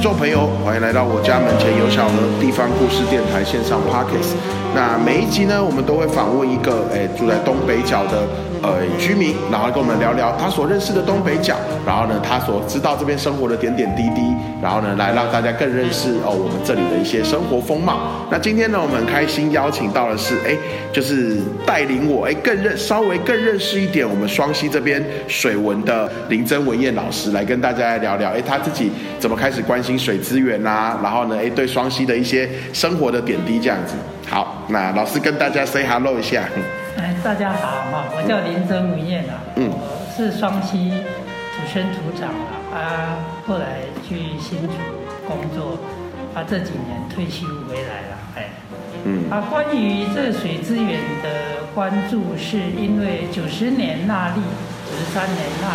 听众朋友，欢迎来到我家门前有小河地方故事电台线上 Pockets。那每一集呢，我们都会访问一个诶住在东北角的呃居民，然后跟我们聊聊他所认识的东北角，然后呢他所知道这边生活的点点滴滴，然后呢来让大家更认识哦我们这里的一些生活风貌。那今天呢，我们很开心邀请到的是诶，就是带领我诶更认稍微更认识一点我们双溪这边水文的林真文燕老师来跟大家来聊聊诶他自己怎么开始关心水资源啊，然后呢哎对双溪的一些生活的点滴这样子。好，那老师跟大家 say hello 一下。哎，大家好哈，我叫林真文燕啊，嗯我是双溪土生土长啊，啊，后来去新竹工作，啊，这几年退休回来了，哎，嗯啊，关于这水资源的关注，是因为九十年纳利，九十三年纳，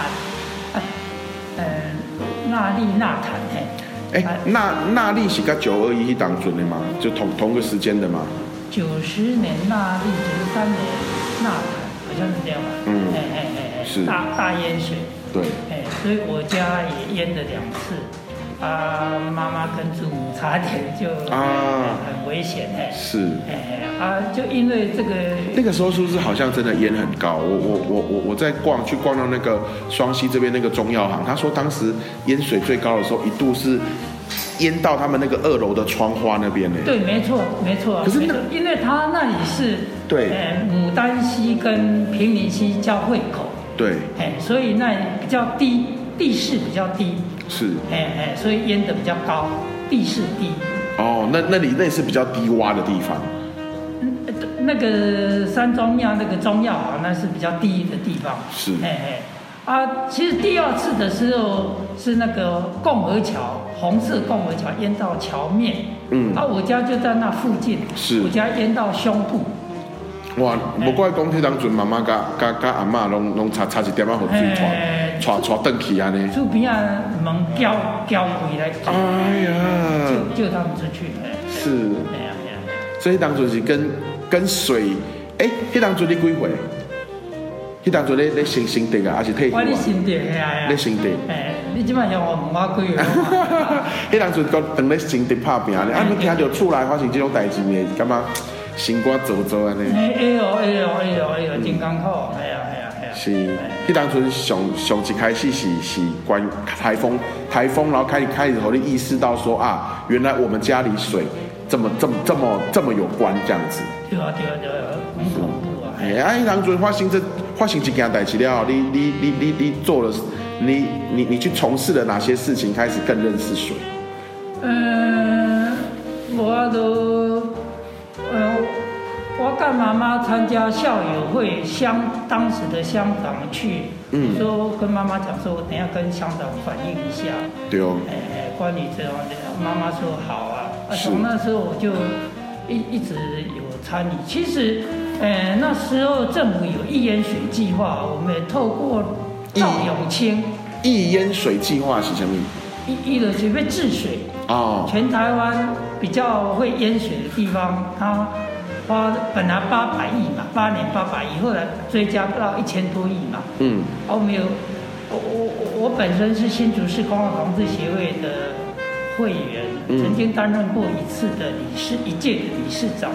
纳利纳坦嘿，哎，那那利是跟九二一当准的吗？就同同个时间的吗？九十年那利，九十三年纳坦，好像是这样吧？嗯哎哎哎哎，是大大淹水。对，哎，所以我家也淹了两次，啊，妈妈跟祖母差点就啊很危险哎，是。哎啊，就因为这个那个时候是不是好像真的淹很高？我我我我我在逛去逛到那个双溪这边那个中药行，他说当时淹水最高的时候，一度是淹到他们那个二楼的窗花那边呢。对，没错没错，可是那因为它那里是对哎，牡丹溪跟平林溪交汇口，对，哎，所以那比较低，地势比较低，是。哎哎，所以淹的比较高，地势低。哦，那那里那是比较低洼的地方。嗯，那个山庄庙那个中药啊那是比较低的地方。是哎哎啊，其实第二次的时候是那个共和桥，红色共和桥淹到桥面。嗯啊，我家就在那附近。是我家淹到胸部。哇，无怪讲迄当阵妈妈甲甲甲阿嬷拢拢差差一点仔互水嘿带带带转去安尼。厝边啊门交交回来救、哎呀，救救他们出去。哎是，哎呀哎呀，所以当阵是跟跟水，诶，迄当阵你几岁？迄当阵咧咧升升地啊，还是退休啊我？你心地哎呀。咧升地。哎，你即摆向我问我几个？迄当阵讲等咧升地拍拼咧，啊，你听到厝内发生这种代志，你会感觉心肝走走安尼。哎哎呦哎呦哎呦哎呦，真艰苦，哎呀哎呀哎呀。是，迄当阵上上一开始是是关于台风，台风，然后开始开始，互你意识到说啊，原来我们家里水这么这么这么这么有关这样子。对啊对啊对啊，很恐怖啊！哎，啊，迄当阵发生这发生一件代志了，你你你你你做了，你你你去从事了哪些事情，开始更认识水？嗯，我都，呃，我跟妈妈参加校友会，乡当时的乡长去，嗯说跟妈妈讲说，我等下跟乡长反映一下，对哦，哎哎，关于这样的，妈妈说好啊，从那时候我就一一直有参与。其实，呃，那时候政府有一淹水计划，我们也透过赵永清易淹水计划是什么？一一的准备治水，哦，全台湾比较会淹水的地方，它花本来八百亿嘛，八年八百亿，后来追加不到一千多亿嘛。嗯，啊，我们有，我我我我本身是新竹市公共防治协会的会员，嗯曾经担任过一次的理事，一届的理事长。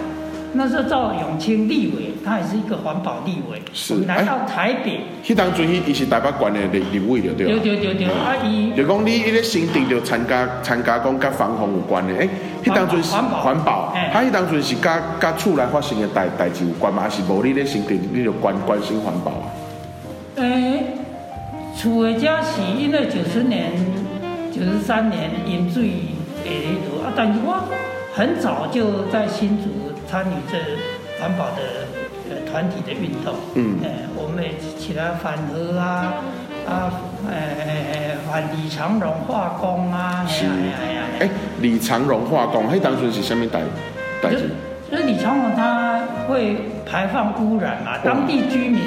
那时候赵永清立委，他也是一个环保立委。是来到台北，迄当阵伊伊是台北县的立立委了，对对吧？对对对，啊伊就讲你伊咧新定就参加参加讲甲防洪有关的，诶、迄当阵是环保环保，嘿他迄当阵是甲甲厝内发生的代代志有关嘛，还是无你咧新定你就关关心环保啊？诶，厝的家是因为九十年、九十三年淹水诶啊，但是我很早就在新竹参与这环保的呃团体的运动。嗯。诶，我们也起来反核啊啊，诶，反李长荣化工啊，哎是呀哎李长荣化工，迄当阵是什么代代就志？就是李长荣他会排放污染嘛，当地居民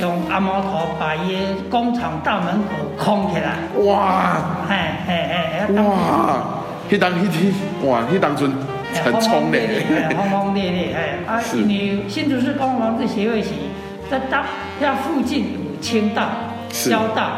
用阿毛头把耶工厂大门口空起来，哇。哎哎哎哎，哇，迄当迄迄哇，迄当阵很冲烈轰轰烈烈，哎啊，是因为新竹市公共防治协会是在大遐附近有清大、交大，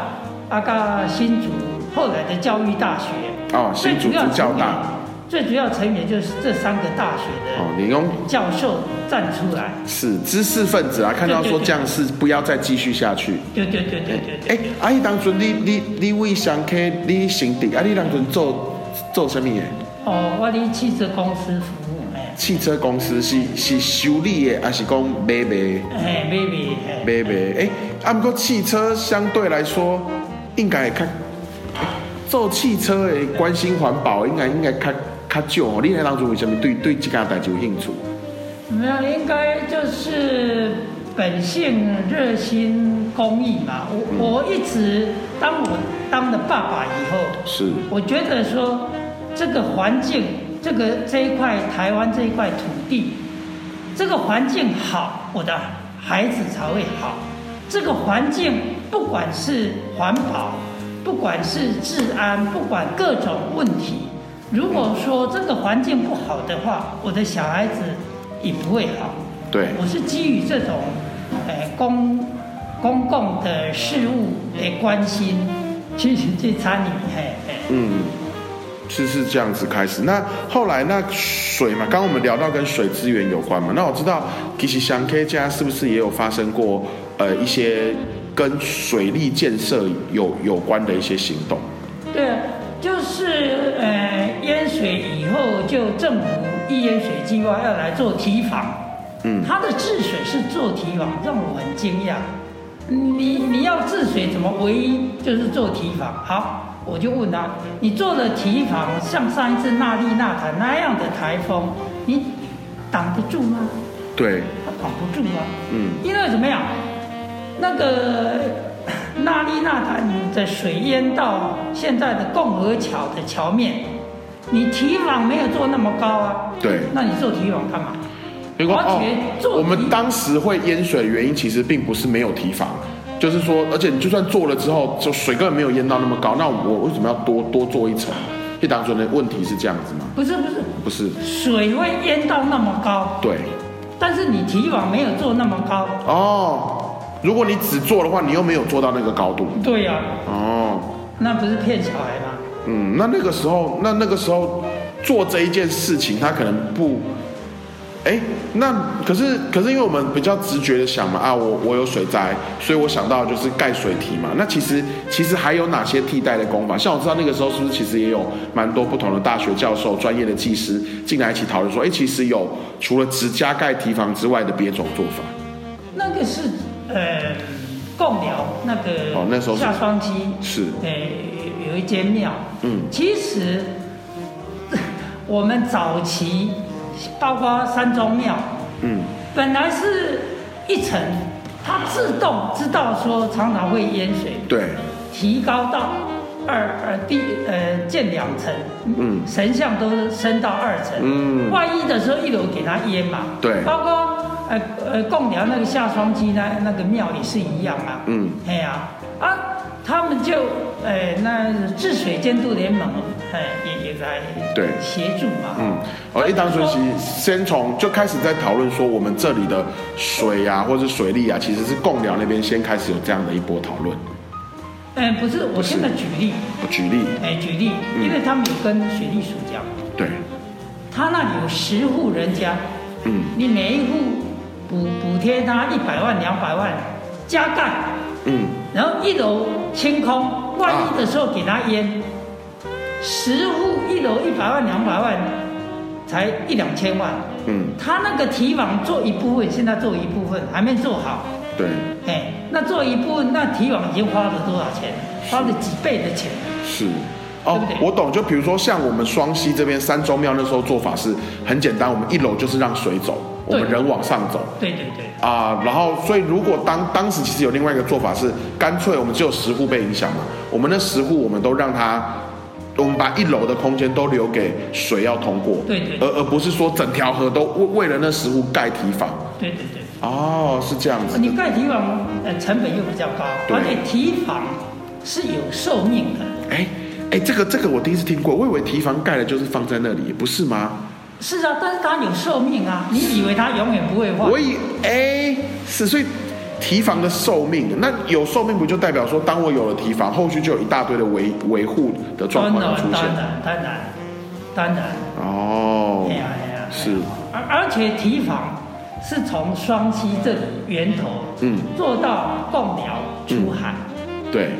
啊，甲新竹后来的教育大学。哦，新竹主教大。最主要成员就是这三个大学的哦，你用教授站出来，是知识分子啊，看到说这样是不要再继续下去。对对对对对对。哎，阿姨当初你你你为想开你行的，啊，你当初做做什么的？哦，我伫汽车公司服务诶。汽车公司是是修理的，还是讲买卖？哎，买卖。买卖。哎，啊，不过汽车相对来说应该较做汽车的关心环保，应该应该较。较少哦，你那当初为什么对对这件代志有兴趣？没有，应该就是本性热心公益嘛。我我一直当我当了爸爸以后，是，我觉得说这个环境，这个这一块台湾这一块土地，这个环境好，我的孩子才会好。这个环境不管是环保，不管是治安，不管各种问题。如果说这个环境不好的话，我的小孩子也不会好。对，我是基于这种，呃，公公共的事物的关心去去参与，嘿，嗯，是是这样子开始。那后来那水嘛，刚刚我们聊到跟水资源有关嘛，那我知道其实香 K 家是不是也有发生过呃一些跟水利建设有有关的一些行动？对啊。就是呃淹水以后，就政府一淹水计划要来做堤防，嗯，它的治水是做堤防，让我很惊讶。你你要治水怎么唯一就是做堤防？好，我就问他，你做的提防，像上一次纳利纳塔那样的台风，你挡得住吗？对，他挡不住啊，嗯，因为怎么样，那个。纳利纳潭的水淹到现在的共和桥的桥面，你提防没有做那么高啊？对，那你做提防干嘛？而且我们当时会淹水的原因，其实并不是没有提防，就是说，而且你就算做了之后，就水根本没有淹到那么高，那我为什么要多多做一层？一当初的问题是这样子吗？不是不是不是，水会淹到那么高，对，但是你堤网没有做那么高哦。如果你只做的话，你又没有做到那个高度。对呀。哦。那不是骗小孩吗？嗯，那那个时候，那那个时候做这一件事情，他可能不，哎，那可是可是因为我们比较直觉的想嘛，啊，我我有水灾，所以我想到就是盖水堤嘛。那其实其实还有哪些替代的工法？像我知道那个时候是不是其实也有蛮多不同的大学教授、专业的技师进来一起讨论说，哎，其实有除了只加盖堤防之外的别种做法。那个是。呃，贡寮那个哦，那时候下双溪是，呃，有一间庙。嗯，其实 我们早期包括山中庙，嗯，本来是一层，它自动知道说常常会淹水，对，提高到二呃第呃建两层，嗯，神像都升到二层，嗯，万一的时候一楼给它淹嘛，对，包括。呃呃，贡寮那个下双溪那那个庙也是一样啊。嗯。哎呀，啊，他们就，呃，那治水监督联盟，哎，也也在对协助嘛。嗯。哦，一当初其实先从就开始在讨论说，我们这里的水啊，或者水利啊，其实是贡寮那边先开始有这样的一波讨论。嗯，不是，我现在举例。举例。哎，举例，因为他们有跟水利署讲。对。他那里有十户人家。嗯。你每一户。补补贴他一百万两百万加盖，嗯，然后一楼清空，万一的时候给他淹，十户一楼一百万两百万，才一两千万，嗯，他那个提网做一部分，现在做一部分还没做好，对，哎，那做一部分，那提网已经花了多少钱？花了几倍的钱？是。哦，我懂。就比如说，像我们双溪这边三中庙那时候做法是很简单，我们一楼就是让水走，我们人往上走。对对对。啊，然后所以如果当当时其实有另外一个做法是，干脆我们只有十户被影响嘛，我们那十户我们都让它，我们把一楼的空间都留给水要通过。对对。而而不是说整条河都为为了那十户盖堤防。对对对。哦，是这样子。你盖堤防，呃，成本又比较高，而且堤防是有寿命的。哎。哎，这个这个我第一次听过，我以为提防盖了就是放在那里，不是吗？是啊，但是它有寿命啊，你以为它永远不会坏？我以哎是，所以提防的寿命，那有寿命不就代表说，当我有了提防，后续就有一大堆的维维护的状况出现？当然，当然，当然。哦。哎呀哎呀。是。而而且提防是从双溪这里源头，嗯，做到贡寮出海。对。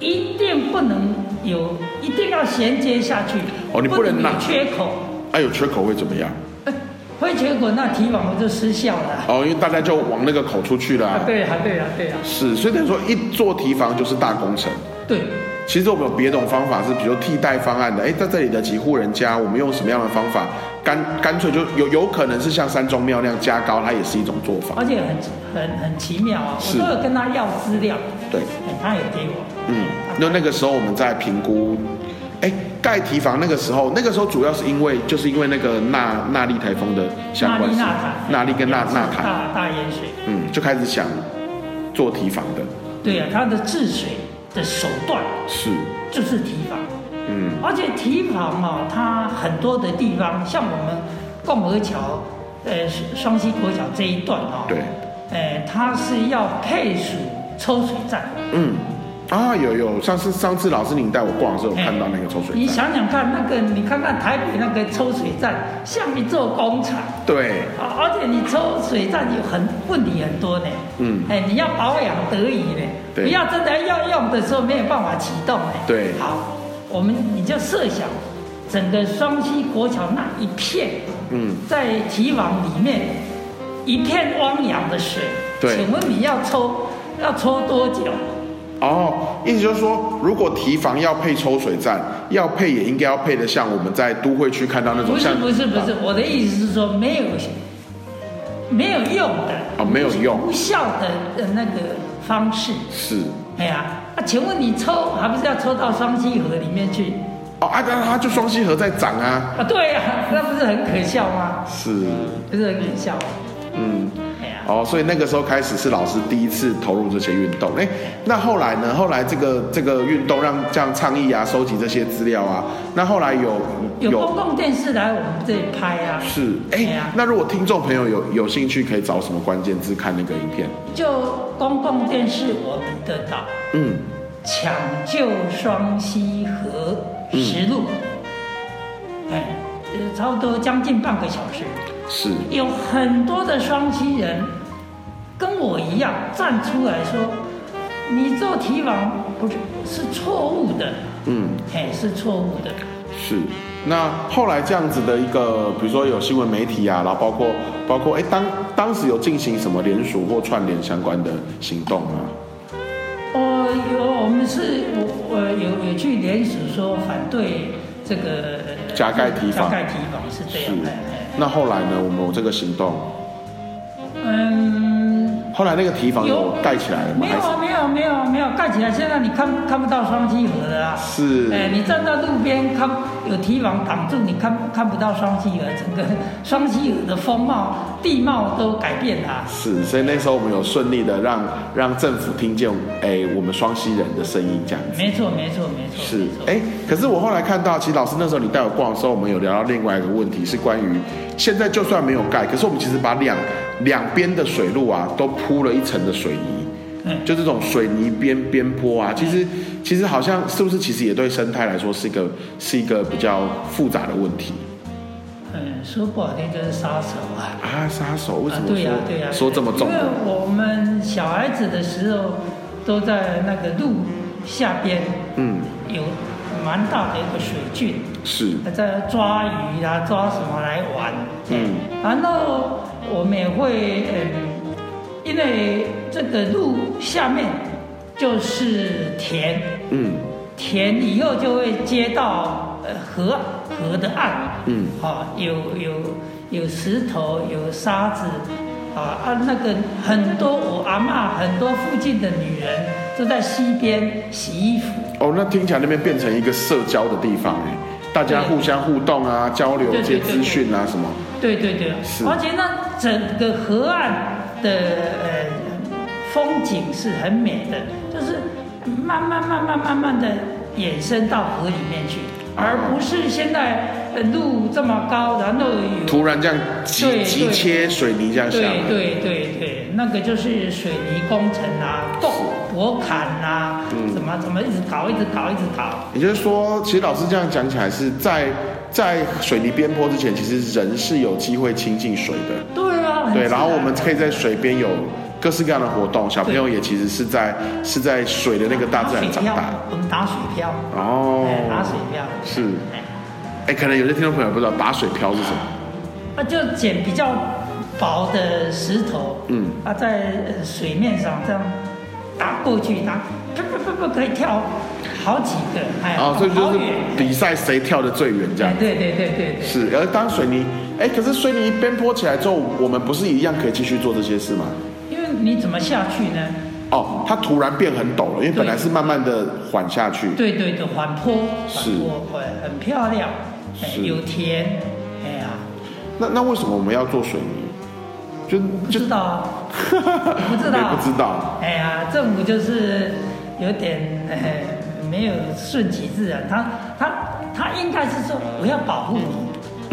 一定不能有，一定要衔接下去。哦，你不能有缺口。哎，有缺口会怎么样？会结果，那提防就失效了。哦，因为大家就往那个口出去了。对啊，对啊，对啊。是，所以等于说一做提防就是大工程。对。其实我们有别种方法，是比如替代方案的。哎，在这里的几户人家，我们用什么样的方法？干干脆就有有可能是像山中庙那样加高，它也是一种做法。而且很很很奇妙啊！我都有跟他要资料。对。他也给我。嗯。那那个时候我们在评估。哎，盖提防那个时候，那个时候主要是因为，就是因为那个纳纳利台风的相关，纳利跟纳纳台大大淹水，嗯，就开始想做提防的。对呀，它的治水的手段是。就是提防，嗯，而且提防啊，它很多的地方，像我们共和桥，呃，双溪国桥这一段啊，对，呃，它是要配属抽水站，嗯。啊，有有，上次上次老师您带我逛的时候，看到那个抽水站。你想想看，那个你看看台北那个抽水站，像一座工厂。对。啊，而且你抽水站有很问题很多呢。嗯。哎，你要保养得宜呢。对。不要真的要用的时候没有办法启动呢。对。好，我们你就设想，整个双溪国桥那一片，嗯，在堤防里面一片汪洋的水。对。请问你要抽要抽多久？哦，意思就是说，如果提防要配抽水站，要配也应该要配的像我们在都会区看到那种。不是不是不是，我的意思是说没有没有用的哦，没有用无效的的那个方式是。哎呀，那请问你抽还不是要抽到双溪河里面去？哦，啊，那它就双溪河在涨啊。啊，对呀，那不是很可笑吗？是，不是很可笑。嗯。哦，所以那个时候开始是老师第一次投入这些运动。哎，那后来呢？后来这个这个运动让这样倡议啊，收集这些资料啊。那后来有有公共电视来我们这里拍啊。是，哎，那如果听众朋友有有兴趣，可以找什么关键字看那个影片？就公共电视我们得到。嗯。抢救双溪河实录。哎，呃，差不多将近半个小时。是有很多的双亲人跟我一样站出来说，你做提防不是是错误的，嗯，哎是错误的。是，那后来这样子的一个，比如说有新闻媒体啊，然后包括包括哎当当时有进行什么联署或串联相关的行动吗？哦，有，我们是我我有有去联署说反对这个加盖提防，加盖提防是这样。那后来呢？我们有这个行动。嗯。后来那个提防有盖起来了吗？没有啊，没有，没有，没有盖起来。现在你看看不到双溪河的啊。是。哎，你站在路边看，有堤防挡住，你看看不到双溪河，整个双溪河的风貌、地貌都改变了。是，所以那时候我们有顺利的让让政府听见，哎，我们双溪人的声音这样子。没错，没错，没错。是，哎，可是我后来看到，其实老师那时候你带我逛的时候，我们有聊到另外一个问题，是关于现在就算没有盖，可是我们其实把两。两边的水路啊，都铺了一层的水泥，嗯，就这种水泥边边坡啊，其实其实好像是不是其实也对生态来说是一个是一个比较复杂的问题。嗯，说不好听就是杀手啊。啊，杀手为什么对呀对呀说这么重？因为我们小孩子的时候都在那个路下边，嗯，有蛮大的一个水郡，是在抓鱼啊，抓什么来玩，嗯，然后。我们也会嗯，因为这个路下面就是田，嗯，田以后就会接到呃河河的岸，嗯，啊有有有石头有沙子，啊啊那个很多我阿妈很多附近的女人都在溪边洗衣服。哦，那听起来那边变成一个社交的地方哎，大家互相互动啊，交流一些资讯啊什么。对对对，而且那。整个河岸的呃风景是很美的，就是慢慢慢慢慢慢的延伸到河里面去，而不是现在呃路这么高，然后有突然这样急对急切水泥这样下对来，对对对，那个就是水泥工程啊，洞驳坎啊，嗯怎么怎么一直搞，一直搞，一直搞。也就是说，其实老师这样讲起来是在在水泥边坡之前，其实人是有机会亲近水的。对，然后我们可以在水边有各式各样的活动，小朋友也其实是在是在水的那个大自然长大。我们打水漂，哦哎，打水漂是哎哎，可能有些听众朋友不知道打水漂是什么。那就捡比较薄的石头，嗯啊，在呃水面上这样打过去，打，不不不不可以跳好几个，哎，哦，所以就是比赛谁跳的最远这样对对对对，是，而当水泥，哎，可是水泥边坡起来之后，我们不是一样可以继续做这些事吗？因为你怎么下去呢？哦，它突然变很陡了，因为本来是慢慢的缓下去。对对对，缓坡，缓坡，会很漂亮，哎是有田，哎呀，那那为什么我们要做水泥？就就不知道啊，不知道，不知道。哎呀，政府就是有点哎没有顺其自然，他他他应该是说我要保护你，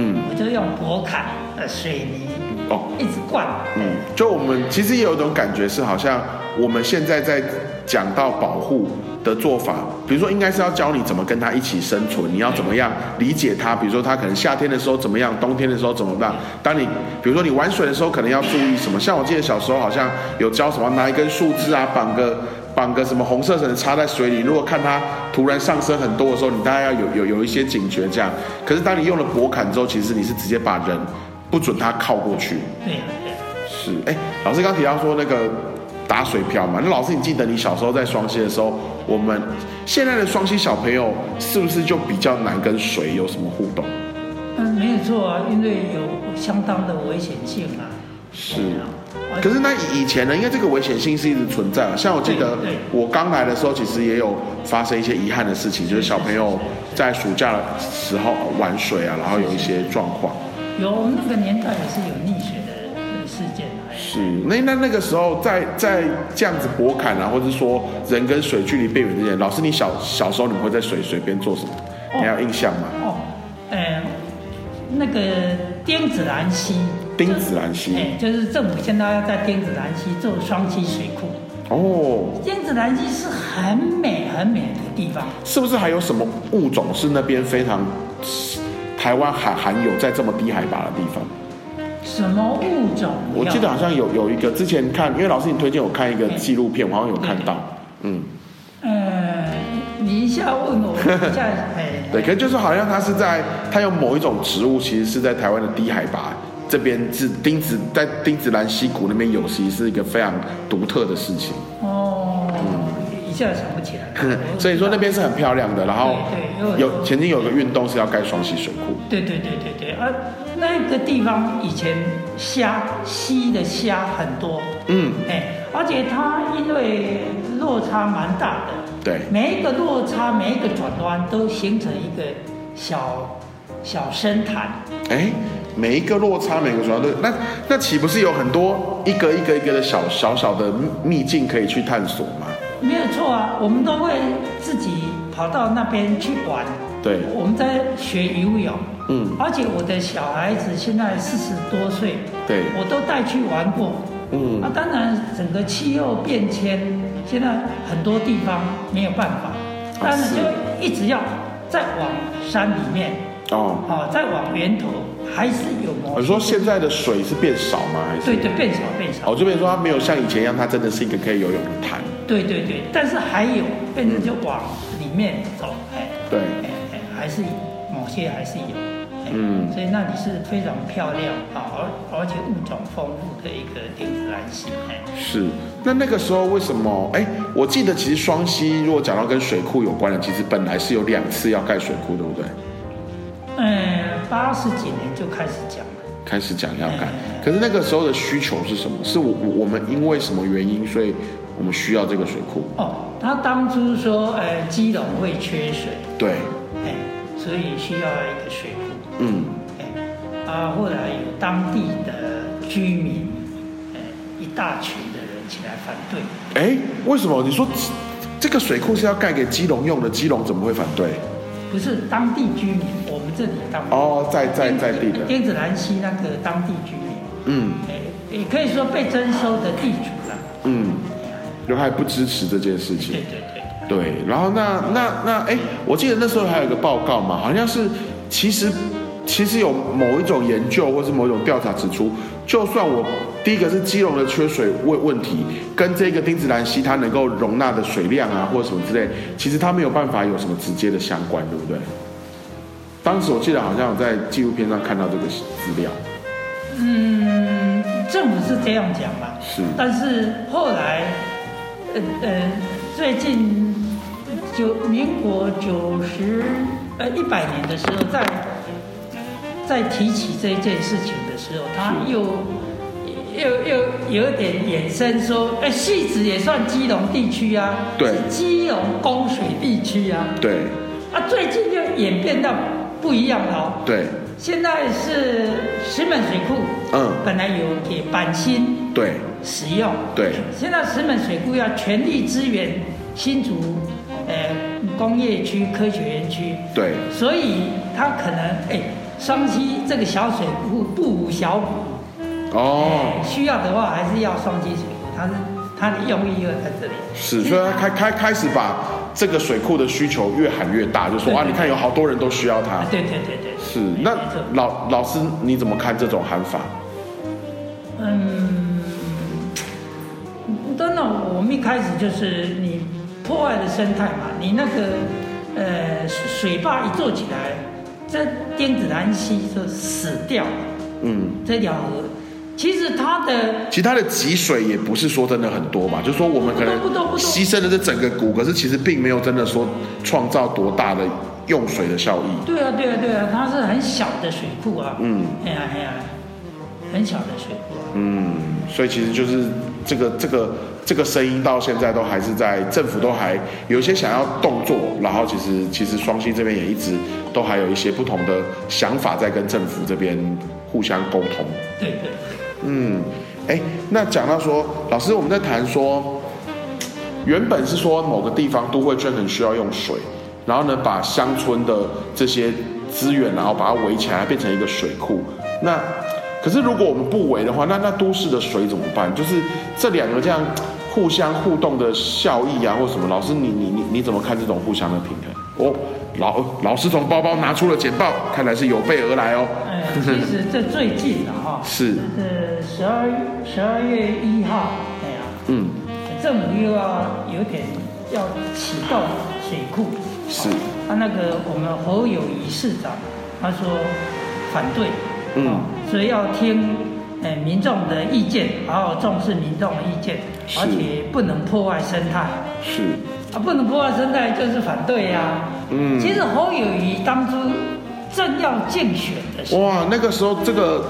嗯我就用薄卡的水泥哦一直灌，嗯，就我们其实也有一种感觉是，好像我们现在在讲到保护的做法，比如说应该是要教你怎么跟它一起生存，你要怎么样理解它，比如说它可能夏天的时候怎么样，冬天的时候怎么办。当你比如说你玩水的时候，可能要注意什么？像我记得小时候好像有教什么，拿一根树枝啊，绑个绑个什么红色绳插在水里，如果看它突然上升很多的时候，你大概要有有有一些警觉这样。可是当你用了驳坎之后，其实你是直接把人不准他靠过去。对是，哎，老师刚提到说那个打水漂嘛，那老师你记得你小时候在双溪的时候，我们现在的双溪小朋友是不是就比较难跟水有什么互动？嗯，没有错啊，因为有相当的危险性啊，是哎呀而可是那以以前呢，因为这个危险性是一直存在啊。像我记得我刚来的时候，其实也有发生一些遗憾的事情，就是小朋友在暑假的时候玩水啊，然后有一些状况。有我们那个年代也是有溺水的呃事件是，那那那个时候在在这样子博坎啊，或者说人跟水距离变远之前，老师你小小时候你们会在水水边做什么？你还有印象吗？哦，呃，那个丁子兰溪，丁子兰溪。哎，就是政府现在要在丁子兰溪做双溪水库。哦，丁子兰溪是很美很美的地方，是不是还有什么物种是那边非常台湾含含有在这么低海拔的地方？什么物种？我记得好像有有一个之前看，因为老师你推荐我看一个纪录片，我好像有看到，嗯，呃，你一下问我，一下哎，对，可是就是好像它是在它有某一种植物，其实是在台湾的低海拔这边是丁子在丁子兰溪谷那边有，其实是一个非常独特的事情。哦，一下想不起来。所以说那边是很漂亮的，然后对对有有曾经有个运动是要盖双溪水库，对对对对对，而那个地方以前虾溪的虾很多，嗯，哎，而且它因为落差蛮大的，对，每一个落差，每一个转弯都形成一个小小深潭。哎，每一个落差，每个主要都那那岂不是有很多一个一个一个的小小小的秘境可以去探索吗？没有错啊，我们都会自己跑到那边去玩。对。我们在学游泳，嗯。而且我的小孩子现在四十多岁，对。我都带去玩过。嗯。啊，当然整个气候变迁，现在很多地方没有办法，当然是。就一直要再往山里面，哦，哦，再往源头，还是有某些你说现在的水是变少吗？还是？对对变少变少哦，，这边说它没有像以前一样，它真的是一个可以游泳的潭。对对对，但是还有变成就往里面走，哎，对哎哎，还是某些还是有，哎嗯所以那里是非常漂亮啊，而而且物种丰富的一个丁子兰溪，哎，是，那那个时候为什么？哎，我记得其实双溪如果讲到跟水库有关的，其实本来是有两次要盖水库，对不对？嗯，八十几年就开始讲了。开始讲要盖哎，可是那个时候的需求是什么？是我我我们因为什么原因，所以我们需要这个水库？哦，他当初说，呃，基隆会缺水，对，哎，所以需要一个水库，嗯，哎，啊，后来有当地的居民，哎，一大群的人起来反对，哎，为什么？你说这个水库是要盖给基隆用的，基隆怎么会反对？不是当地居民，这里当哦，在在在地的，丁子兰溪那个当地居民，嗯诶，也可以说被征收的地主了。嗯，就还不支持这件事情对。对对，对，然后那那那哎，我记得那时候还有一个报告嘛，好像是其实其实有某一种研究或是某一种调查指出，就算我第一个是基隆的缺水问问题，跟这个丁子兰溪它能够容纳的水量啊或者什么之类，其实它没有办法有什么直接的相关，对不对？当时我记得好像有在纪录片上看到这个资料，嗯，政府是这样讲嘛，是。但是后来，呃呃，最近九民国九十呃一百年的时候，在在提起这件事情的时候，他又又又有点衍生说，哎，戏子也算基隆地区啊，对。是基隆供水地区啊，对。啊，最近又演变到不一样了哦。对。现在是石门水库，嗯。本来有给板新对。使用，对。现在石门水库要全力支援新竹，呃，工业区、科学园区，对。所以它可能哎，双溪这个小水库不无小补，哦。哎需要的话还是要双溪水库，它是它的用意又在这里，是，所以他开开开始把这个水库的需求越喊越大，就说啊，你看有好多人都需要它啊。对对对对，是，那老老师你怎么看这种喊法？嗯，当然，我们一开始就是你破坏的生态嘛，你那个呃水坝一做起来，这电子兰溪就死掉了。嗯，这条河，其实它的其实它的积水也不是说真的很多嘛，就是说我们可能牺牲了这整个谷，可是其实并没有真的说创造多大的用水的效益。对啊对啊对啊，它是很小的水库啊。嗯，哎呀哎呀，很小的水库啊。嗯，所以其实就是这个这个这个声音到现在都还是在政府都还有一些想要动作，然后其实其实双溪这边也一直都还有一些不同的想法在跟政府这边互相沟通。对对对。嗯，哎，那讲到说，老师我们在谈说，原本是说某个地方都会圈很需要用水，然后呢把乡村的这些资源，然后把它围起来，变成一个水库。那可是如果我们不围的话，那那都市的水怎么办？就是这两个这样 互相互动的效益啊，或什么？老师你你你你怎么看这种互相的平衡？哦，老老师从包包拿出了简报，看来是有备而来哦。哎，其实这最近的哈。是，是十二十二月一号，哎呀，嗯，政府又要有点要启动水库，是，他那个我们侯友谊市长他说反对，嗯。哦，所以要听呃民众的意见，好好重视民众的意见，而且不能破坏生态。是，啊，不能破坏生态就是反对呀、嗯其实侯友谊当初正要竞选的时候，哇，那个时候这个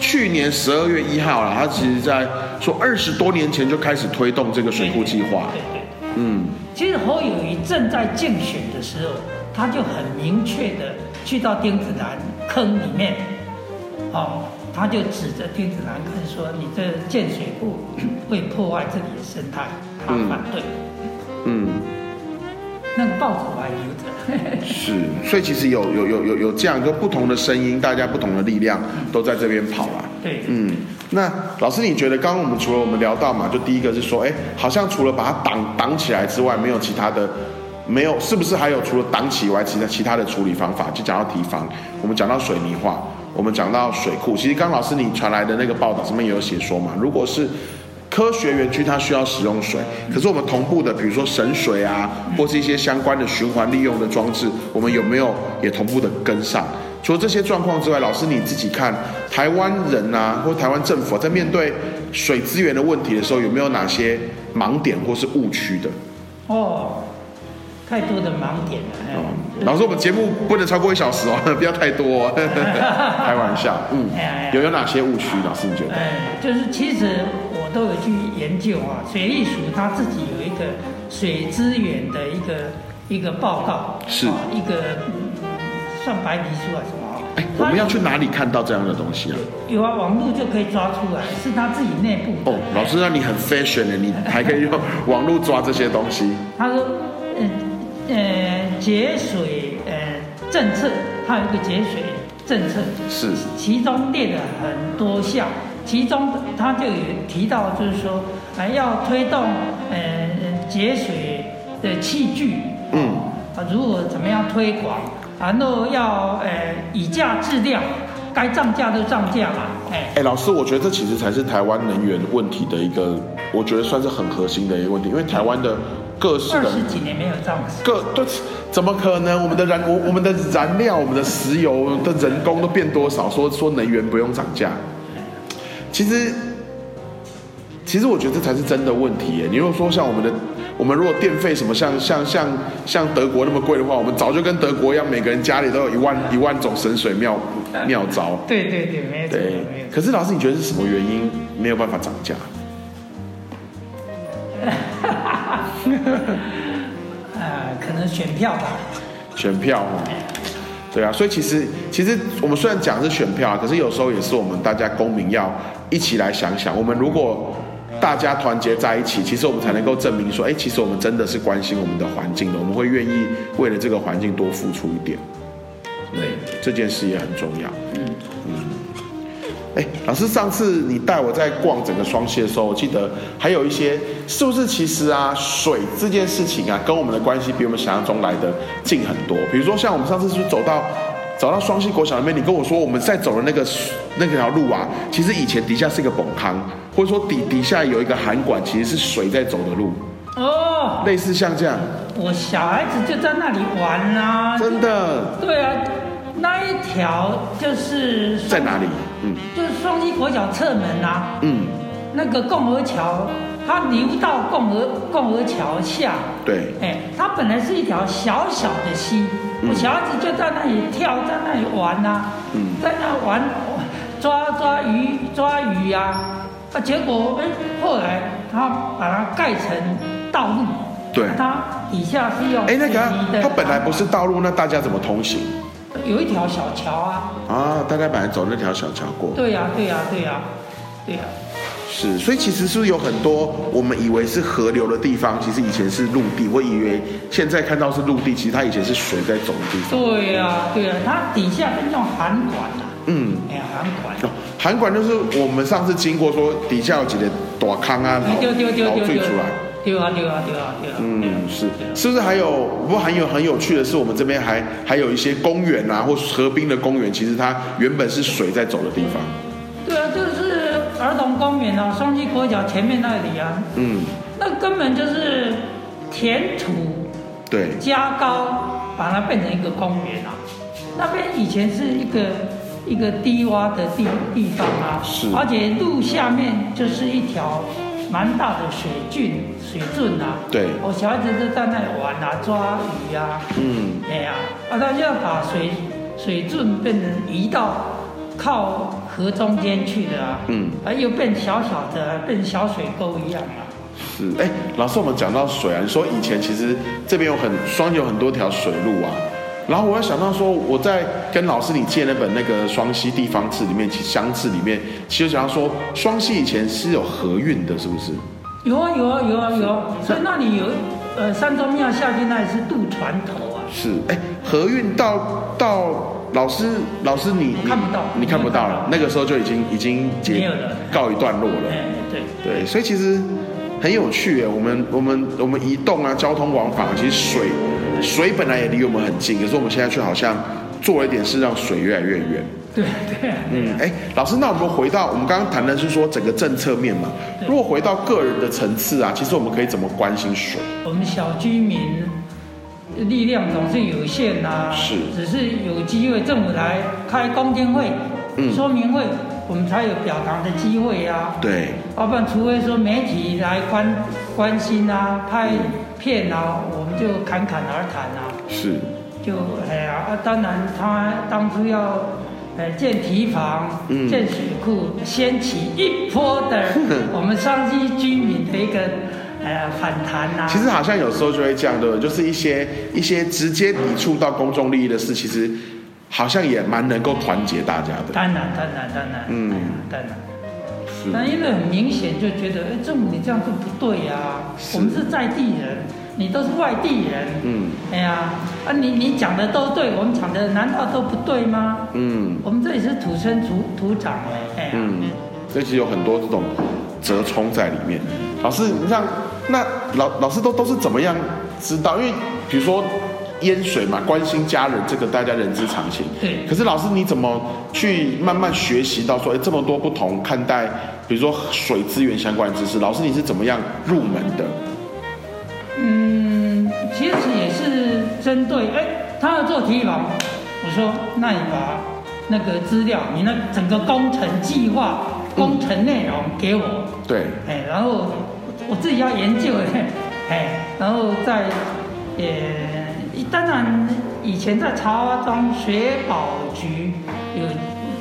去年十二月一号了，他其实在说二十多年前就开始推动这个水库计划。对对。嗯，其实侯友谊正在竞选的时候，他就很明确的去到丁子兰坑里面，哦，他就指着丁子兰坑说：“你这建水库会破坏这里的生态。”他反对。嗯，那个报纸我还留着。是，所以其实有有有有有这样一个不同的声音，大家不同的力量都在这边跑啦。对，嗯，那老师，你觉得刚刚我们除了我们聊到嘛，就第一个是说，哎，好像除了把它挡挡起来之外，没有其他的，没有，是不是还有除了挡起以外，其他其他的处理方法？就讲到提防，我们讲到水泥化，我们讲到水库，其实刚老师你传来的那个报道上面也有写说嘛，如果是科学园区它需要使用水，可是我们同步的，比如说省水啊，或是一些相关的循环利用的装置，我们有没有也同步的跟上？除了这些状况之外，老师你自己看台湾人啊，或台湾政府、啊、在面对水资源的问题的时候，有没有哪些盲点或是误区的？哦，太多的盲点了。老师，我们节目不能超过一小时哦，不要太多、哦，开玩笑。嗯 有有哪些误区？老师你觉得？哎，就是其实我都有去研究啊，水利署它自己有一个水资源的一个一个报告，是啊一个、嗯算白皮书啊什么啊？哎，我们要去哪里看到这样的东西啊？有啊，网络就可以抓出来，是他自己内部的。哦，老师，让你很 fashion 的，你还可以用网络抓这些东西。他说，呃呃，节水，呃，政策，它有一个节水政策，是其中列了很多项，其中他就有提到，就是说，哎，要推动呃节水的器具，嗯啊，如何怎么样推广，然后要呃以价质量，该涨价就涨价嘛，哎，哎，老师，我觉得这其实才是台湾能源问题的一个，我觉得算是很核心的一个问题，因为台湾的各式的二十几年没有涨，各对，怎么可能？我们的燃我我们的燃料、我们的石油的人工都变多少？说说能源不用涨价，其实其实我觉得这才是真的问题耶。你如果说像我们的，我们如果电费什么像像像像德国那么贵的话，我们早就跟德国一样，每个人家里都有一万一万种神水妙妙招。对对对，没有错，对。可是老师，你觉得是什么原因没有办法涨价？呃，可能选票吧，选票哦，对啊，所以其实其实我们虽然讲是选票啊，可是有时候也是我们大家公民要一起来想想，我们如果大家团结在一起，其实我们才能够证明说，哎，其实我们真的是关心我们的环境的，我们会愿意为了这个环境多付出一点，对，这件事也很重要。嗯哎，老师，上次你带我在逛整个双溪的时候，我记得还有一些，是不是其实啊，水这件事情啊，跟我们的关系比我们想象中来的近很多。比如说，像我们上次是不是走到走到双溪国小那边，你跟我说我们在走的那个那条路啊，其实以前底下是一个崩坑，或者说底底下有一个涵管，其实是水在走的路，哦，类似像这样，我小孩子就在那里玩啊，真的。对啊，那一条就是在哪里？嗯。就是双溪国小侧门啊，嗯，那个共和桥，它流到共和共和桥下，对，哎，它本来是一条小小的溪，嗯我小孩子就在那里跳，在那里玩呐、嗯。在那玩抓抓鱼抓鱼呀、啊，结果哎，后来他把它盖成道路，对。它底下是用哎，那个它本来不是道路，那大家怎么通行？有一条小桥啊，啊，大家本来走那条小桥过。对呀、对呀、对呀、对呀、是，所以其实是不是有很多我们以为是河流的地方，其实以前是陆地，我以为现在看到是陆地，其实它以前是水在走的地方。对呀、对啊、它底下是用涵管啊，嗯，哎呀，涵管。哦，涵管就是我们上次经过说底下有几个大坑啊，然后丢丢坠出来。丢啊丢啊丢啊丢啊！嗯，是，是不是还有？不过很有很有趣的是，我们这边还还有一些公园啊，或河滨的公园，其实它原本是水在走的地方。对啊，就是儿童公园啊，双溪国小前面那里啊，嗯，那根本就是填土对，加高，把它变成一个公园啊。那边以前是一个一个低洼的地地方啊，是而且路下面就是一条蛮大的水圳水圳啊。对我小孩子就在那里玩啊，抓鱼啊。嗯，哎呀，啊，他就要把水水圳变成移到靠河中间去的啊，嗯，啊，又变小小的，变小水沟一样啊。是。哎，老师，我们讲到水啊，你说以前其实这边有很双有很多条水路啊。然后我又想到说，我在跟老师你借那本那个双溪地方志里面，其实乡志里面，其实讲到说双溪以前是有河运的，是不是？有啊有啊有啊有啊，所以那里有呃三宗庙下去那里是渡船头啊。是，哎，河运到到老师老师你我看不到你看不到了那个时候就已经已经没结告一段落了。哎，对，对，所以其实很有趣耶。我们我们我们移动啊，交通往返，其实水水本来也离我们很近，可是我们现在却好像做了一点事，让水越来越远。对对啊，嗯，哎，老师，那我们回到我们刚刚谈的是说整个政策面嘛。如果回到个人的层次啊，其实我们可以怎么关心水？我们小居民力量总是有限呐、是。只是有机会政府来开公听会、嗯。说明会，我们才有表达的机会呀、对，要不然，除非说媒体来关关心啊、拍片啊，我们就侃侃而谈啊。是，就哎呀，啊，当然他当初要呃建堤防、嗯。建水库，掀起一波的 我们山西居民的一个呃反弹呐、其实好像有时候就会这样，对？就是一些一些直接抵触到公众利益的事，其实好像也蛮能够团结大家的。当然当然当然，嗯哎呀当然。是，那因为很明显就觉得，哎，政府你这样做不对呀、是我们是在地人，你都是外地人，嗯，哎呀，啊你你讲的都对，我们讲的难道都不对吗？嗯我们这里是土生土土长哎，哎呀，嗯，这其实有很多这种折冲在里面。老师，你像那老老师都都是怎么样知道？因为比如说淹水嘛，关心家人，这个大家人之常情。对可是老师你怎么去慢慢学习到说，哎，这么多不同看待，比如说水资源相关的知识，老师你是怎么样入门的？嗯，其实也是针对哎，他要做提防，我说那你把那个资料，你那整个工程计划、工程内容给我，对，哎，然后我自己要研究哎，哎，然后在呃，当然以前在茶花庄水保局有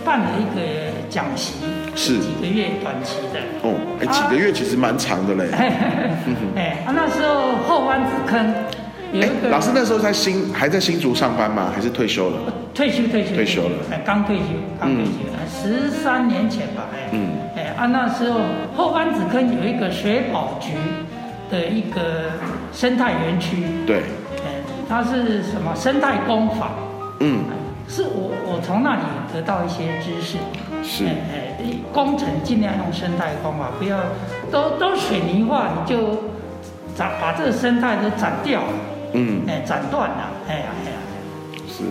办了一个讲习，是几个月短期的。哦，哎，几个月其实蛮长的嘞。哎，啊，那时候后湾子坑老师那时候在新还在新竹上班吗？还是退休了？退休退休退休了哎，刚退休，刚退休，十三年前吧，哎，嗯哎，啊，那时候后安子坑有一个水保局的一个生态园区，对，哎，它是什么生态工坊，嗯，是我我从那里得到一些知识，是。哎哎，工程尽量用生态工法，不要都都水泥化，你就斩把这个生态都斩掉了，嗯。哎，斩断了，哎呀哎呀，是，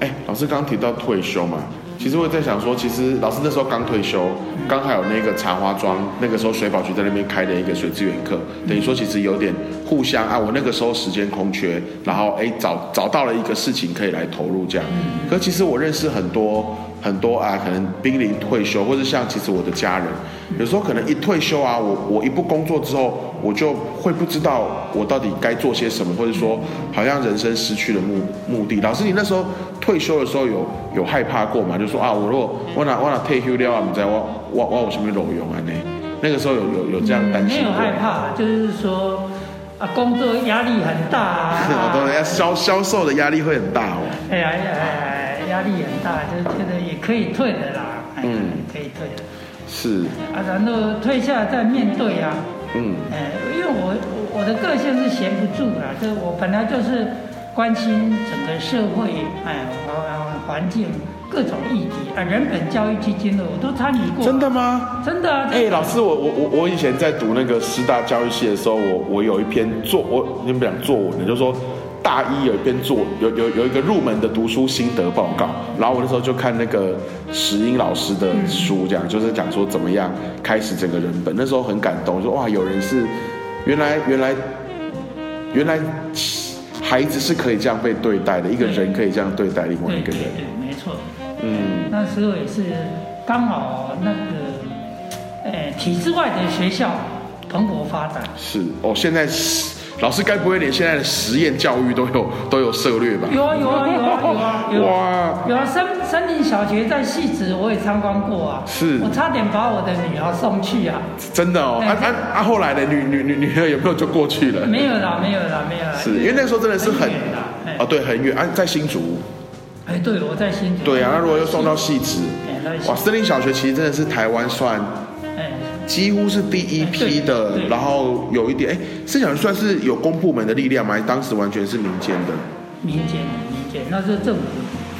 哎，老师刚刚提到退休嘛，其实我在想说，其实老师那时候刚退休，刚好有那个茶花庄，那个时候水保局在那边开的一个水资源课，等于说其实有点互相啊，我那个时候时间空缺，然后哎找找到了一个事情可以来投入这样。可其实我认识很多很多啊，可能濒临退休，或者像其实我的家人，有时候可能一退休啊，我我一不工作之后，我就会不知道我到底该做些什么，或者说好像人生失去了目目的。老师，你那时候退休的时候有有害怕过吗？就说啊，我如果我哪我哪退休了啊，不知道我我我有什么裸用啊呢？那个时候有有有这样担心没有？害怕，就是说啊，工作压力很大啊，好多人家销销售的压力会很大哦。哎呀哎呀哎，压力很大，就是觉得也可以退的啦，哎嗯可以退的是，啊，然后退下来再面对啊，嗯。哎，因为我我我的个性是闲不住啦，就是我本来就是关心整个社会，哎，环环境各种议题啊，人本教育基金的我都参与过，真的吗？真的啊，哎、老师，我我我我以前在读那个师大教育系的时候，我我有一篇作，我你们讲作文的，就是说大一有一篇作，有有有一个入门的读书心得报告，然后我那时候就看那个石英老师的书，这样就是讲说怎么样开始整个人本，那时候很感动，说哇，有人是原来原来原来孩子是可以这样被对待的，一个人可以这样对待另外一个人，对对对，没错。嗯，那时候也是刚好那个，呃，体制外的学校蓬勃发展。是哦，现在实老师该不会连现在的实验教育都有都有涉略吧？有啊有啊有啊有啊有啊哇，有啊！森森林小学在戏子我也参观过啊，是我差点把我的女儿送去啊，真的哦，啊哎啊啊！后来的女女女女儿有没有就过去了？没有啦没有啦没有啦，是因为那时候真的是很远啦，哎哦，对，很远啊，在新竹。哎对，我在新竹。对啊，那如果又送到戏子，哇，森林小学其实真的是台湾算哎几乎是第一批的然后有一点哎，森林小学算是有公部门的力量吗？当时完全是民间的。民间的民间，那是政府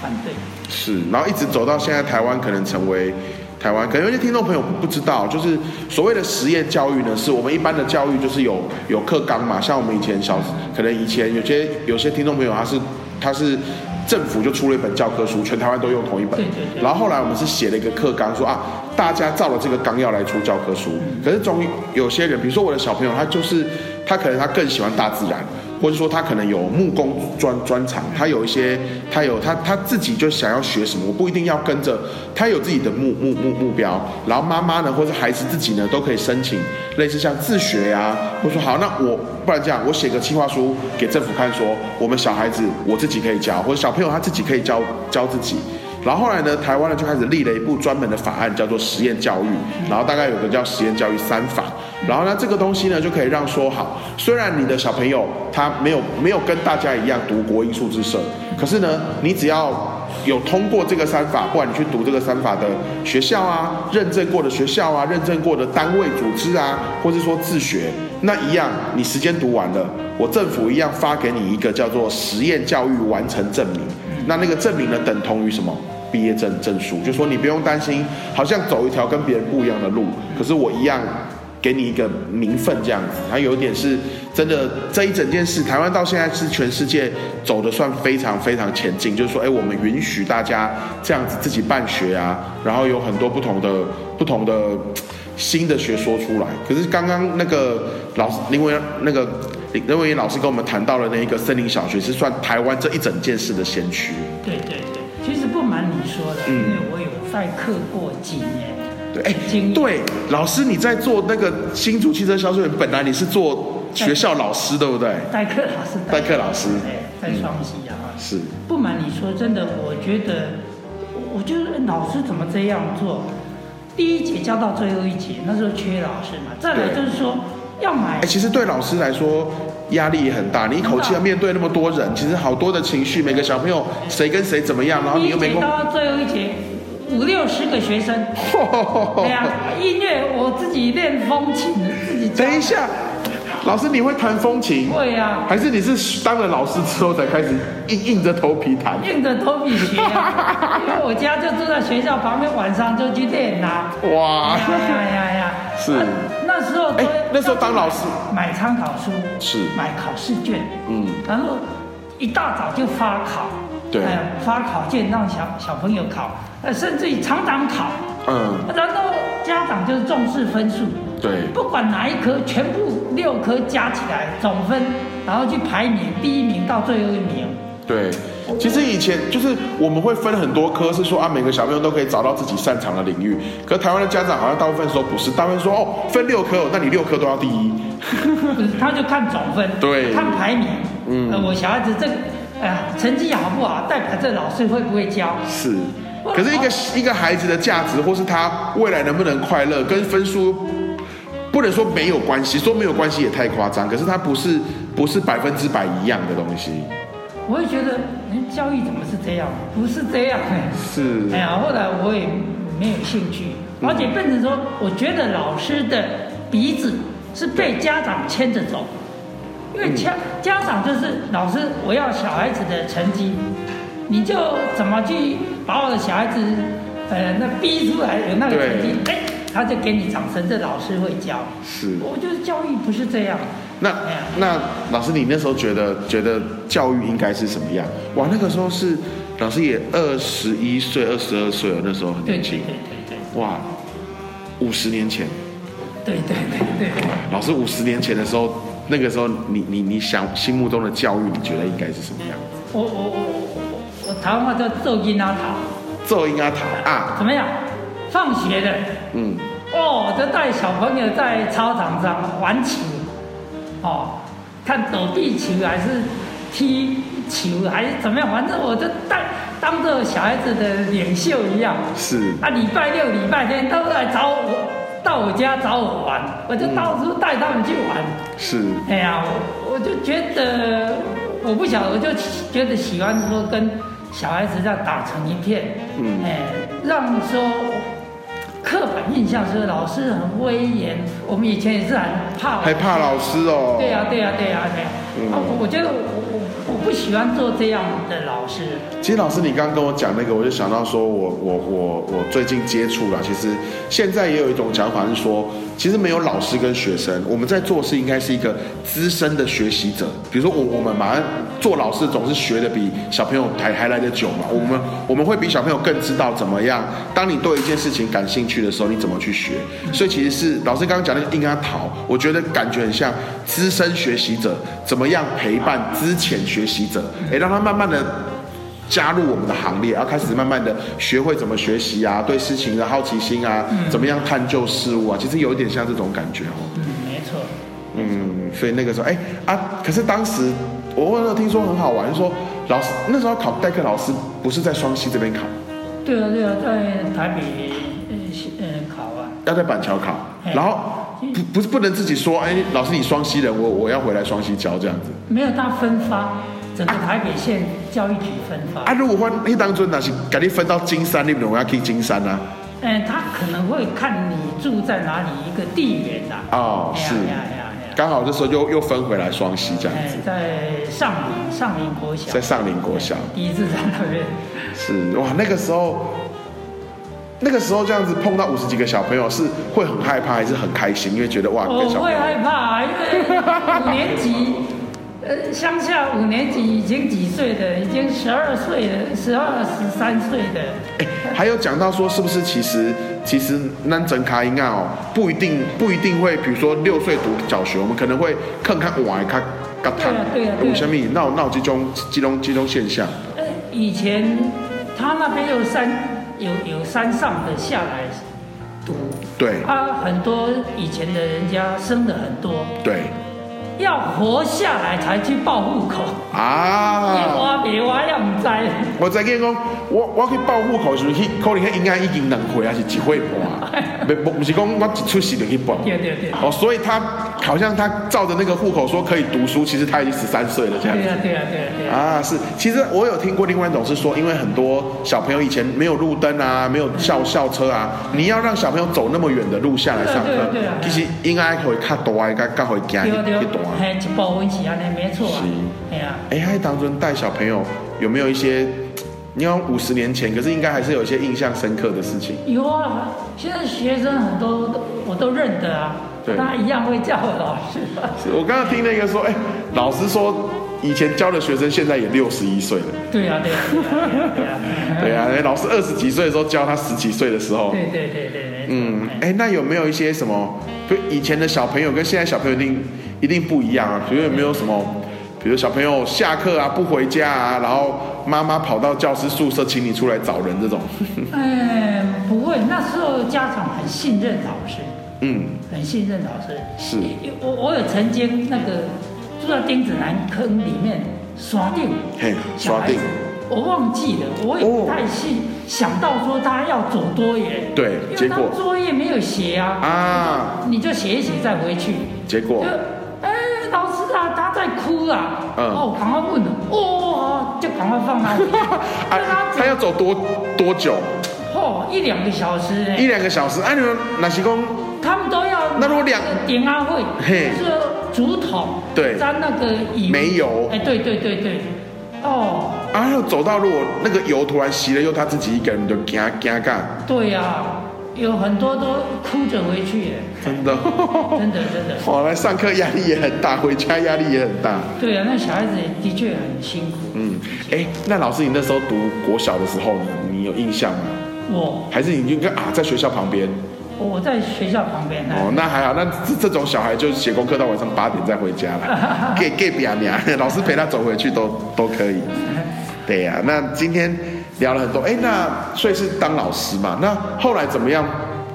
反对。是，然后一直走到现在，台湾可能成为台湾，可能有些听众朋友不知道，就是所谓的实验教育呢，是我们一般的教育就是有有课纲嘛，像我们以前小，可能以前有些有些听众朋友他是他是政府就出了一本教科书，全台湾都用同一本，对对对。然后后来我们是写了一个课纲，说啊，大家照了这个纲要来出教科书，可是终于有些人，比如说我的小朋友，他就是他可能他更喜欢大自然。或者说他可能有木工专专长，他有一些，他有他他自己就想要学什么，我不一定要跟着，他有自己的目目目目标，然后妈妈呢或者孩子自己呢都可以申请类似像自学呀、或者说好，那我不然这样，我写个计划书给政府看说，我们小孩子我自己可以教，或者小朋友他自己可以教教自己。然后后来呢，台湾呢就开始立了一部专门的法案，叫做实验教育。然后大概有个叫实验教育三法。然后呢，这个东西呢就可以让说好，虽然你的小朋友他没有没有跟大家一样读国英数自社，可是呢，你只要有通过这个三法，不管你去读这个三法的学校啊，认证过的学校啊，认证过的单位组织啊，或是说自学，那一样，你时间读完了，我政府一样发给你一个叫做实验教育完成证明。那那个证明呢，等同于什么？毕业证证书，就说你不用担心，好像走一条跟别人不一样的路，可是我一样给你一个名分这样子。它有一点是真的，这一整件事，台湾到现在是全世界走的算非常非常前进，就是说，哎，我们允许大家这样子自己办学啊，然后有很多不同的不同的新的学说出来。可是刚刚那个老师林文那个林林文老师跟我们谈到了那一个森林小学，是算台湾这一整件事的先驱。对对对，其实不瞒你说的，因为我有代课过几年。对，哎，对，老师你在做那个新竹汽车销售员，本来你是做学校老师，对不对？代课老师，代课老师，在双溪啊。是。不瞒你说，真的，我觉得，我觉得老师怎么这样做？第一节教到最后一节，那时候缺老师嘛。再来就是说要买。哎，其实对老师来说压力也很大，你一口气要面对那么多人，其实好多的情绪，每个小朋友谁跟谁怎么样，然后你又没空。到最后一节。五六十个学生，对呀，音乐我自己练风琴，自己。等一下，老师你会弹风琴？会呀。还是你是当了老师之后才开始硬硬着头皮弹？硬着头皮学，因为我家就住在学校旁边，晚上就去练呐。哇！呀呀呀！是。那时候，哎，那时候当老师买参考书，是买考试卷，嗯，然后一大早就发考。对，发考卷让小小朋友考，呃，甚至于常常考，嗯，然后家长就是重视分数，对，不管哪一科，全部六科加起来总分，然后去排名，第一名到最后一名。对，其实以前就是我们会分很多科，是说啊，每个小朋友都可以找到自己擅长的领域。可台湾的家长好像大部分说不是，大部分说哦，分六科，那你六科都要第一。他就看总分，对，看排名。嗯，我小孩子这。哎呀，成绩好不好，代表这老师会不会教？是，可是一个一个孩子的价值，或是他未来能不能快乐，跟分数不能说没有关系，说没有关系也太夸张。可是他不是不是百分之百一样的东西。我会觉得，哎，教育怎么是这样？不是这样哎。是。哎呀，后来我也没有兴趣，而且变成说，我觉得老师的鼻子是被家长牵着走。因为家家长就是老师，我要小孩子的成绩，你就怎么去把我的小孩子，呃，那逼出来有那个成绩，哎，他就给你掌声，这老师会教。是，我觉得教育不是这样。那那老师，你那时候觉得觉得教育应该是什么样？哇，那个时候是老师也二十一岁、二十二岁了，那时候很年轻。对对对对。哇，五十年前。对对对对。老师五十年前的时候。那个时候，你你你想心目中的教育，你觉得应该是什么样子？我我我我我台湾话叫奏音阿塔，奏音阿塔啊？怎么样？放学的，嗯，哦，就带小朋友在操场上玩球，哦，看躲避球还是踢球还是怎么样？反正我就带当做小孩子的领袖一样。是。啊，礼拜六、礼拜天都来找我。到我家找我玩，我就到处带他们去玩。是。哎呀，我我就觉得，我不晓得，我就觉得喜欢说跟小孩子这样打成一片。嗯。哎，让说刻板印象是老师很威严，我们以前也是很怕。还怕老师哦。对呀，对呀，对呀，对。啊，我我觉得我。我不喜欢做这样的老师。其实老师，你刚刚跟我讲那个，我就想到说，我我我我最近接触了。其实现在也有一种讲法是说，其实没有老师跟学生，我们在做事应该是一个资深的学习者。比如说我我们马上做老师，总是学的比小朋友还还来得久嘛。我们我们会比小朋友更知道怎么样。当你对一件事情感兴趣的时候，你怎么去学？所以其实是老师刚刚讲那个应该逃，我觉得感觉很像资深学习者怎么样陪伴之前。学习者，哎，让他慢慢的加入我们的行列，然后开始慢慢的学会怎么学习啊，对事情的好奇心啊，怎么样探究事物啊，其实有一点像这种感觉哦。嗯，没错。嗯，所以那个时候，哎啊，可是当时我问了，听说很好玩，就说老师那时候考代课老师不是在双溪这边考？对啊，对啊，在台北呃考啊。要在板桥考，然后。不不是不能自己说，哎，老师你双溪人，我我要回来双溪教这样子。没有，他分发，整个台北县教育局分发。啊，如果换那当中那是赶紧分到金山那边，我要去金山啊。嗯，他可能会看你住在哪里，一个地缘呐。哦，是。刚好这时候又又分回来双溪这样哎子，，在上林上林国小，在上林国小第一次在那边，是哇，那个时候。那个时候这样子碰到五十几个小朋友，是会很害怕，还是很开心？因为觉得哇，我会害怕，因为五年级，呃，乡下五年级已经几岁的，已经十二岁了，十二十三岁的，哎，还有讲到说，是不是其实其实那整卡应该哦，不一定不一定会，比如说六岁读小学，我们可能会看看哇，看看对啊对啊对啊。有什么闹闹这种这种这种现象？呃，以前他那边有山，有有山上的下来读，对。啊，很多以前的人家生的很多，对要活下来才去报户口，啊！我别我也唔知。我再跟你讲，我我去报户口是不是去？可能迄应该已经两岁还是一岁半？不不不是讲我一出世就去报。对对对哦，所以他好像他照着那个户口说可以读书，其实他已经十三岁了这样子对。啊对啊对啊对啊。啊，是，其实我有听过另外一种是说，因为很多小朋友以前没有路灯啊，没有校校车啊，你要让小朋友走那么远的路下来上课对啊其实应该会较大，该较会惊一对对一段。，嘿，一部分是安尼，没错啊是。哎呀，哎，还当中带小朋友有没有一些，你要五十年前，可是应该还是有一些印象深刻的事情。有啊，现在学生很多都我都认得啊对，他一样会叫我老师我刚刚听那个说，哎，老师说以前教的学生现在也六十一岁了。对啊对啊对啊对啊。啊，哎老师二十几岁的时候教他十几岁的时候，对对对对对。嗯，哎，那有没有一些什么，就以前的小朋友跟现在小朋友一定一定不一样啊？比如有没有什么，比如小朋友下课啊不回家啊，然后妈妈跑到教师宿舍请你出来找人这种？哎，不会，那时候家长很信任老师，嗯，很信任老师。是。我我有曾经那个住在丁子南坑里面刷定，嘿，刷定。我忘记了，我也不太细想到说他要走多远，对因为他结果。作业没有写啊，啊，你就写一写再回去，结果。哎老师啊他在哭啊，嗯。哦赶快问了，哦就赶快放他，啊他，他要走多多久？哦一两个小时呢一，两个小时？啊，你们那是讲他们都要那如果两点阿就是竹筒，对沾那个油煤油哎对对对对，哦。啊，要走到如果那个油突然熄了，又他自己一个人就惊惊干，对呀、有很多都哭着回去耶，真的。真的真的。哦，来上课压力也很大，回家压力也很大。对啊，那小孩子也的确很辛苦。嗯，哎，那老师，你那时候读国小的时候，呢你有印象吗？我还是你就跟啊，在学校旁边？我在学校旁边。哦，那还好，那这这种小孩就写功课到晚上八点再回家了，给给别娘，老师陪他走回去都都可以。对呀、那今天聊了很多，哎，那所以是当老师嘛？那后来怎么样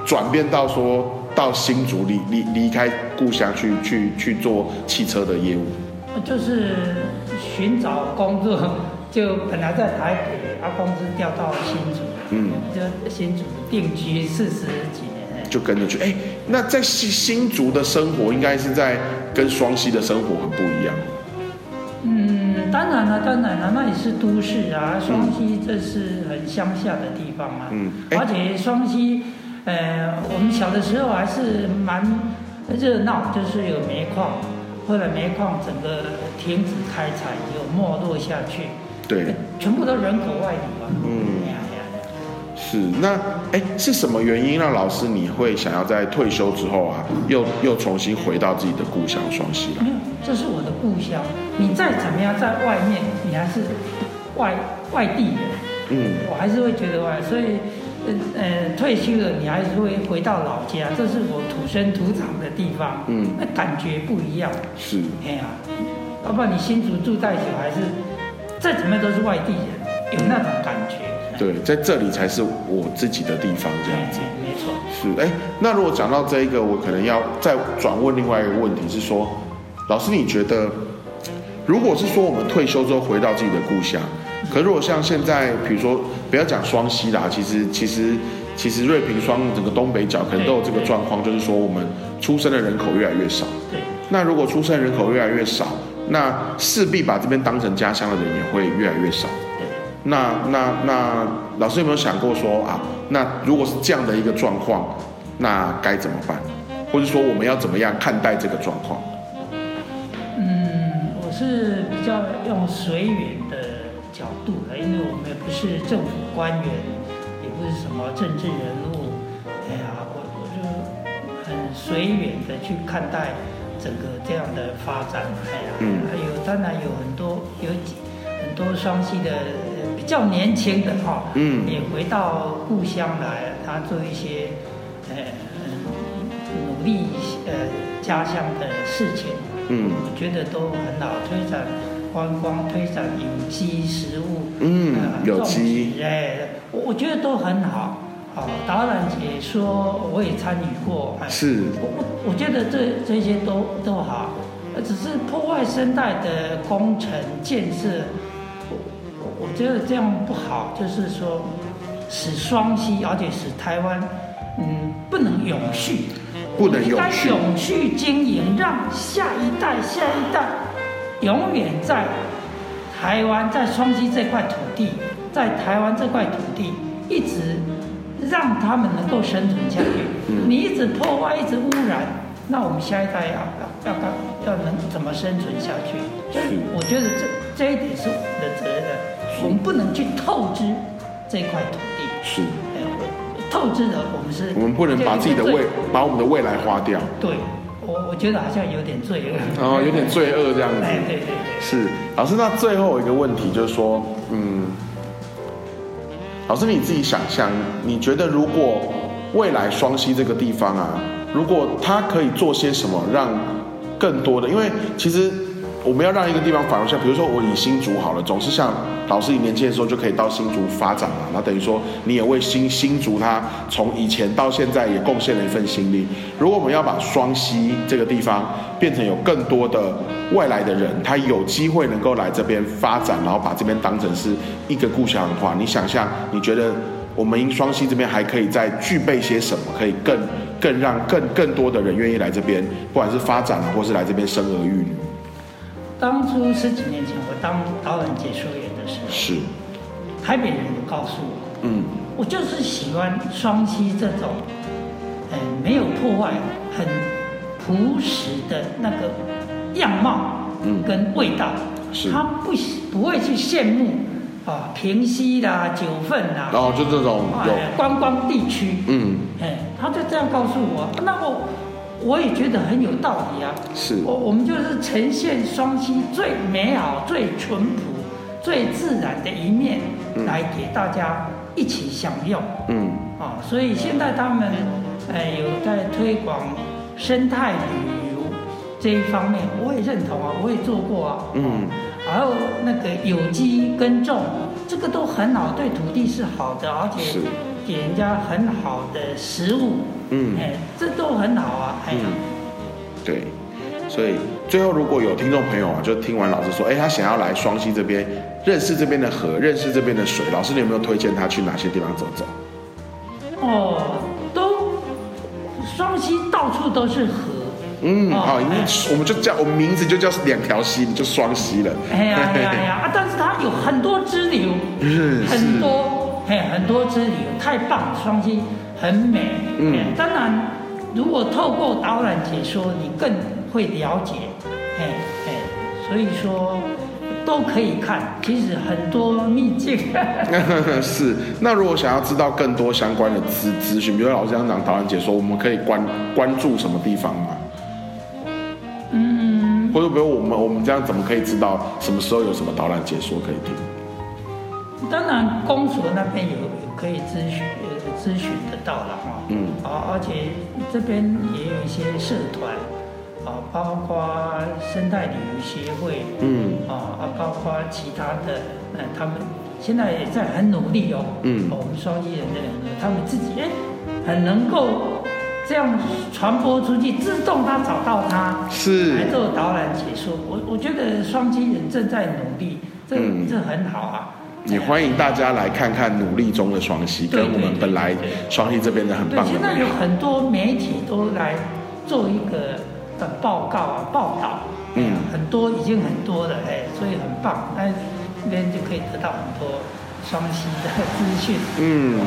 转变到说到新竹离离离开故乡去去去做汽车的业务？就是寻找工作，就本来在台北，啊，公司调到新竹，嗯，就新竹定居四十几年。就跟着去。哎，那在新新竹的生活，应该是在跟双溪的生活很不一样。嗯，当然了，当然了，那也是都市啊，双溪这是很乡下的地方啊。嗯哎而且双溪，呃，我们小的时候还是蛮热闹，就是有煤矿，后来煤矿整个停止开采，有没落下去，对，全部都人口外流啊。嗯是那哎，是什么原因让老师你会想要在退休之后啊，又又重新回到自己的故乡双溪来？没有，这是我的故乡。你再怎么样在外面，你还是外外地人。嗯，我还是会觉得外，所以，呃呃，退休了你还是会回到老家，这是我土生土长的地方，嗯那感觉不一样。是哎呀、要不然你新竹住太久，还是再怎么样都是外地人，有那种感觉。对，在这里才是我自己的地方，这样子。哎没错。是哎，那如果讲到这一个，我可能要再转问另外一个问题是说，老师你觉得，如果是说我们退休之后回到自己的故乡，可如果像现在，比如说不要讲双溪啦，其实其实其实瑞平双整个东北角可能都有这个状况，就是说我们出生的人口越来越少。对，那如果出生人口越来越少，那势必把这边当成家乡的人也会越来越少。对，那那那老师有没有想过说啊，那如果是这样的一个状况，那该怎么办？或者说我们要怎么样看待这个状况？嗯，我是比较用随缘的角度来，因为我们也不是政府官员，也不是什么政治人物，哎呀，我我就很随缘的去看待整个这样的发展，哎呀，嗯还有当然有很多有几很多双溪的较年轻的哈，嗯也回到故乡来，他做一些呃嗯努力呃家乡的事情。嗯我觉得都很好，推展观光，推展有机食物，嗯呃有机哎，我我觉得都很好。好，导览解说我也参与过，哎是我我我觉得这这些都都好，呃只是破坏生态的工程建设，我觉得这样不好，就是说使双溪，而且使台湾，嗯，不能永续，不能应该永续。永续经营，让下一代、下一代永远在台湾，在双溪这块土地，在台湾这块土地一直让他们能够生存下去。嗯。你一直破坏，一直污染，那我们下一代要要要要能怎么生存下去？所以我觉得这这一点是我们的责任，我们不能去透支这块土地。是，透支的我们是我们不能把自己的未把我们的未来花掉，对，我我觉得好像有点罪恶。然后有点罪恶这样子。哎，对对对。是，老师，那最后一个问题就是说，嗯，老师你自己想象，你觉得如果未来双溪这个地方啊，如果它可以做些什么，让更多的，因为其实我们要让一个地方繁荣下，比如说我以新竹好了，总是像老师你年轻的时候就可以到新竹发展嘛，那等于说你也为新新竹它从以前到现在也贡献了一份心力。如果我们要把双溪这个地方变成有更多的外来的人，他有机会能够来这边发展，然后把这边当成是一个故乡的话，你想象，你觉得我们双溪这边还可以再具备些什么，可以更更让更更多的人愿意来这边，不管是发展，或是来这边生儿育女？当初十几年前我当导演解说员的时候，是，台北人有告诉我，嗯。我就是喜欢双溪这种，呃，没有破坏、很朴实的那个样貌，嗯跟味道。是。他不喜不会去羡慕啊平溪啦、九份啦，然后就这种观光地区，嗯，哎，他就这样告诉我，那我我也觉得很有道理啊。是我我们就是呈现双溪最美好、最淳朴、最自然的一面，嗯来给大家一起享用嗯啊。所以现在他们呃有在推广生态旅游这一方面，我也认同啊，我也做过啊。嗯，还有那个有机耕种，这个都很好，对土地是好的，而且是给人家很好的食物。嗯哎，这都很好啊。嗯，对。所以最后，如果有听众朋友啊，就听完老师说，哎，他想要来双溪这边认识这边的河，认识这边的水，老师你有没有推荐他去哪些地方走走？哦，都双溪到处都是河。嗯，哦好，因为哎我们就叫我们名字就叫两条溪，就双溪了。哎呀哎呀哎呀 啊！但是它有很多支流，是很多哎很多支流，太棒了，双溪很美。嗯哎当然，如果透过导览解说，你更会了解。哎哎，所以说都可以看，其实很多秘境。是，那如果想要知道更多相关的资资讯，比如老师刚讲导览解说，我们可以关关注什么地方吗？嗯，或者比如我们我们这样怎么可以知道什么时候有什么导览解说可以听？当然，公所那边有有可以咨询呃咨询得到了哈。嗯啊，而且这边也有一些社团，啊，包括生态旅游协会，嗯啊啊，包括其他的，呃，他们现在也在很努力哦。嗯哦我们双溪人的人呢，他们自己哎，很能够这样传播出去，自动他找到他。是来做导览解说，我我觉得双击人正在努力，这、嗯这很好啊。也欢迎大家来看看努力中的双溪，跟我们本来双溪这边的很，棒的现在有。很多媒体都来做一个呃报告啊报道，嗯很多已经很多了，哎，所以很棒，那那边就可以得到很多双溪的资讯。嗯，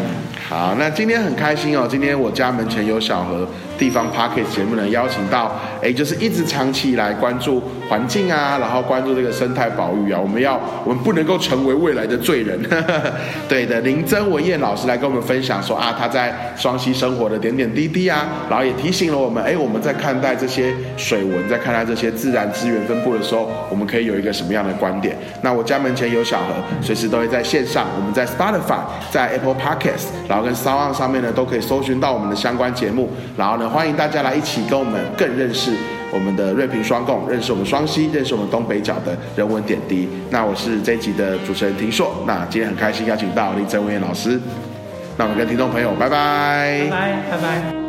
好，那今天很开心哦。今天我家门前有小河，第地方 p o c k e t 节目呢，邀请到哎，就是一直长期以来关注环境啊，然后关注这个生态保育啊，我们要我们不能够成为未来的罪人，对的，林曾文燕老师来跟我们分享说啊，他在双溪生活的点点滴滴啊，然后也提醒了我们，哎，我们在看待这些水文，在看待这些自然资源分布的时候，我们可以有一个什么样的观点？那我家门前有小河，随时都会在线上，我们在 Spotify，在 Apple Podcast，然后跟 s o u n 上面呢，都可以搜寻到我们的相关节目，然后呢，欢迎大家来一起跟我们更认识我们的瑞平双共，认识我们双溪，认识我们东北角的人文点滴。那我是这一集的主持人庭硕，那今天很开心邀请到李泽文老师，那我们跟听众朋友拜拜，拜拜，拜拜。